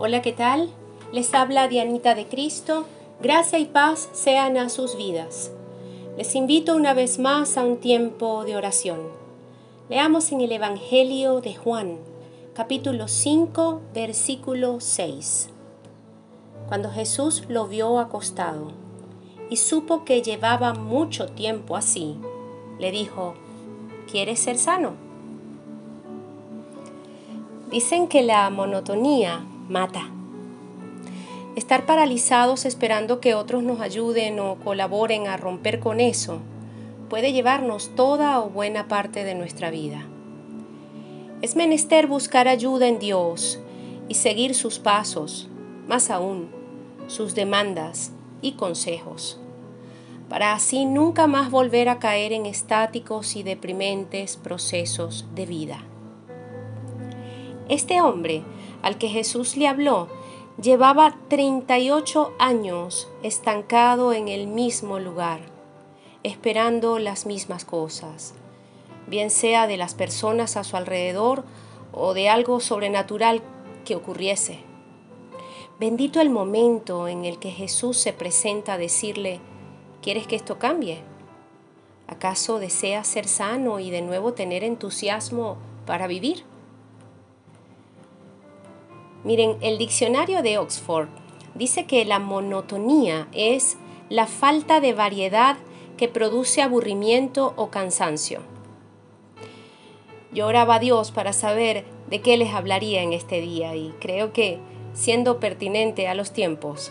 Hola, ¿qué tal? Les habla Dianita de Cristo. Gracia y paz sean a sus vidas. Les invito una vez más a un tiempo de oración. Leamos en el Evangelio de Juan, capítulo 5, versículo 6. Cuando Jesús lo vio acostado y supo que llevaba mucho tiempo así, le dijo, ¿quieres ser sano? Dicen que la monotonía mata. Estar paralizados esperando que otros nos ayuden o colaboren a romper con eso puede llevarnos toda o buena parte de nuestra vida. Es menester buscar ayuda en Dios y seguir sus pasos, más aún, sus demandas y consejos, para así nunca más volver a caer en estáticos y deprimentes procesos de vida. Este hombre al que Jesús le habló Llevaba 38 años estancado en el mismo lugar, esperando las mismas cosas, bien sea de las personas a su alrededor o de algo sobrenatural que ocurriese. Bendito el momento en el que Jesús se presenta a decirle, ¿quieres que esto cambie? ¿Acaso deseas ser sano y de nuevo tener entusiasmo para vivir? Miren, el diccionario de Oxford dice que la monotonía es la falta de variedad que produce aburrimiento o cansancio. Yo oraba a Dios para saber de qué les hablaría en este día y creo que, siendo pertinente a los tiempos,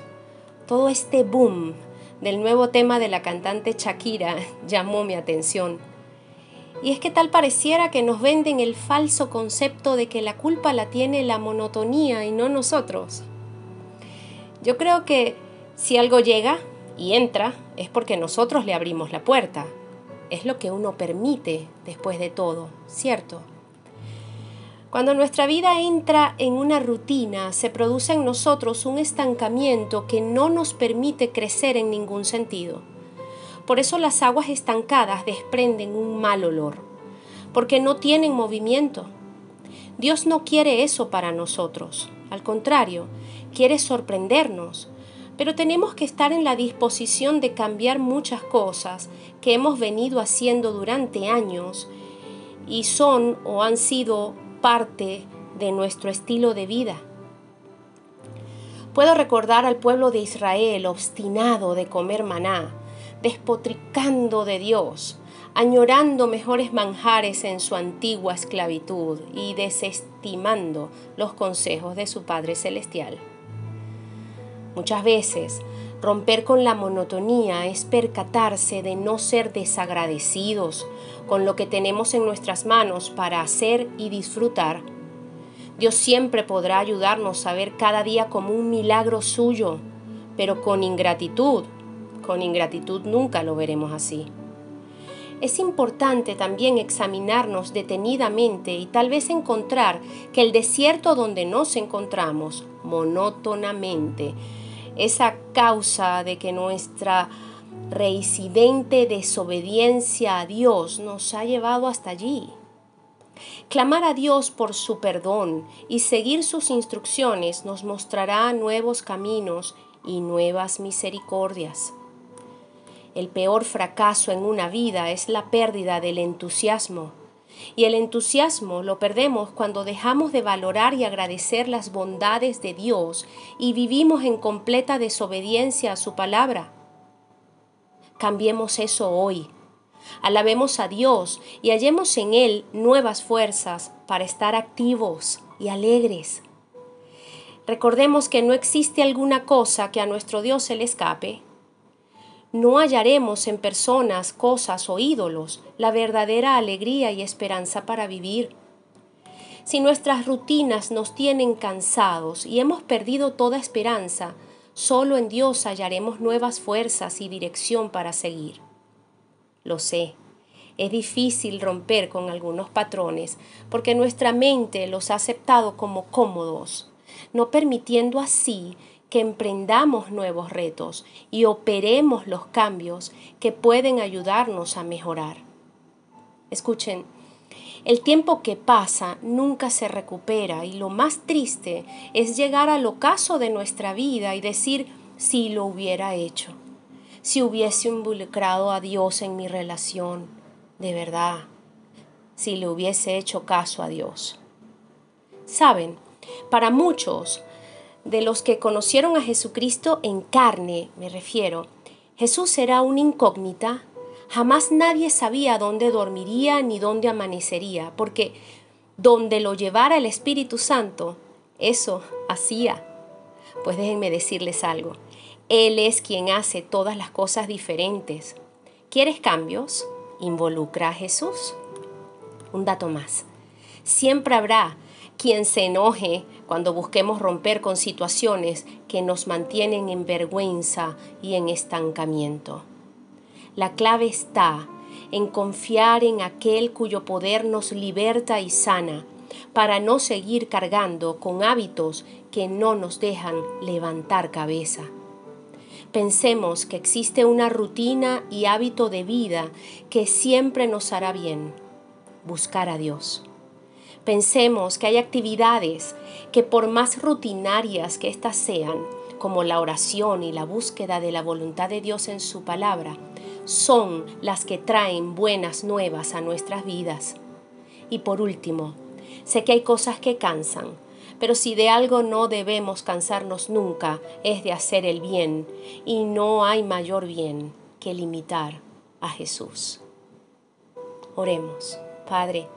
todo este boom del nuevo tema de la cantante Shakira llamó mi atención y es que tal pareciera que nos venden el falso concepto de que la culpa la tiene la monotonía y no nosotros. Yo creo que si algo llega y entra es porque nosotros le abrimos la puerta. Es lo que uno permite después de todo, ¿cierto? Cuando nuestra vida entra en una rutina, se produce en nosotros un estancamiento que no nos permite crecer en ningún sentido. Por eso las aguas estancadas desprenden un mal olor, porque no tienen movimiento. Dios no quiere eso para nosotros, al contrario, quiere sorprendernos, pero tenemos que estar en la disposición de cambiar muchas cosas que hemos venido haciendo durante años y son o han sido parte de nuestro estilo de vida. Puedo recordar al pueblo de Israel obstinado de comer maná, despotricando de Dios, añorando mejores manjares en su antigua esclavitud y desestimando los consejos de su Padre Celestial. Muchas veces, romper con la monotonía es percatarse de no ser desagradecidos con lo que tenemos en nuestras manos para hacer y disfrutar. Dios siempre podrá ayudarnos a ver cada día como un milagro suyo, pero con ingratitud con ingratitud nunca lo veremos así. Es importante también examinarnos detenidamente y tal vez encontrar que el desierto donde nos encontramos monótonamente es a causa de que nuestra reincidente desobediencia a Dios nos ha llevado hasta allí. Clamar a Dios por su perdón y seguir sus instrucciones nos mostrará nuevos caminos y nuevas misericordias. El peor fracaso en una vida es la pérdida del entusiasmo. Y el entusiasmo lo perdemos cuando dejamos de valorar y agradecer las bondades de Dios y vivimos en completa desobediencia a su palabra. Cambiemos eso hoy. Alabemos a Dios y hallemos en Él nuevas fuerzas para estar activos y alegres. Recordemos que no existe alguna cosa que a nuestro Dios se le escape no hallaremos en personas, cosas o ídolos la verdadera alegría y esperanza para vivir. Si nuestras rutinas nos tienen cansados y hemos perdido toda esperanza, solo en Dios hallaremos nuevas fuerzas y dirección para seguir. Lo sé, es difícil romper con algunos patrones porque nuestra mente los ha aceptado como cómodos, no permitiendo así que emprendamos nuevos retos y operemos los cambios que pueden ayudarnos a mejorar. Escuchen, El tiempo que pasa nunca se recupera y lo más triste es llegar al ocaso de nuestra vida y decir si lo hubiera hecho, si hubiese involucrado a Dios en mi relación, de verdad, si le hubiese hecho caso a Dios. Saben, para muchos de los que conocieron a Jesucristo en carne, me refiero, Jesús era una incógnita Jamás nadie sabía dónde dormiría ni dónde amanecería, porque donde lo llevara el Espíritu Santo, eso hacía. Pues déjenme decirles algo. Él es quien hace todas las cosas diferentes. ¿Quieres cambios? Involucra a Jesús. Un dato más. Siempre habrá quien se enoje cuando busquemos romper con situaciones que nos mantienen en vergüenza y en estancamiento. La clave está en confiar en aquel cuyo poder nos liberta y sana, para no seguir cargando con hábitos que no nos dejan levantar cabeza. Pensemos que existe una rutina y hábito de vida que siempre nos hará bien, buscar a Dios. Pensemos que hay actividades que por más rutinarias que éstas sean, como la oración y la búsqueda de la voluntad de Dios en su palabra, son las que traen buenas nuevas a nuestras vidas. Y por último, sé que hay cosas que cansan, pero si de algo no debemos cansarnos nunca es de hacer el bien, y no hay mayor bien que limitar a Jesús. Oremos, Padre.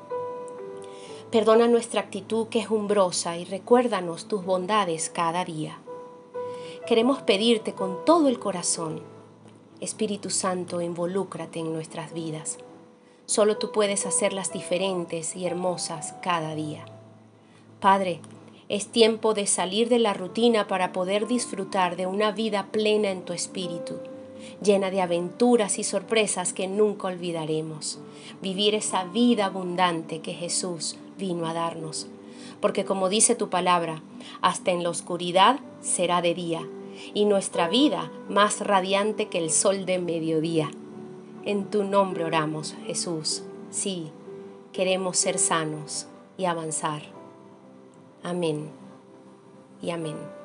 Perdona nuestra actitud que es umbrosa y recuérdanos tus bondades cada día. Queremos pedirte con todo el corazón Espíritu Santo, involúcrate en nuestras vidas. Solo tú puedes hacerlas diferentes y hermosas cada día. Padre, es tiempo de salir de la rutina para poder disfrutar de una vida plena en tu espíritu, llena de aventuras y sorpresas que nunca olvidaremos. Vivir esa vida abundante que Jesús vino a darnos. Porque como dice tu palabra, hasta en la oscuridad será de día y nuestra vida más radiante que el sol de mediodía. En tu nombre oramos, Jesús. Sí, queremos ser sanos y avanzar. Amén y amén.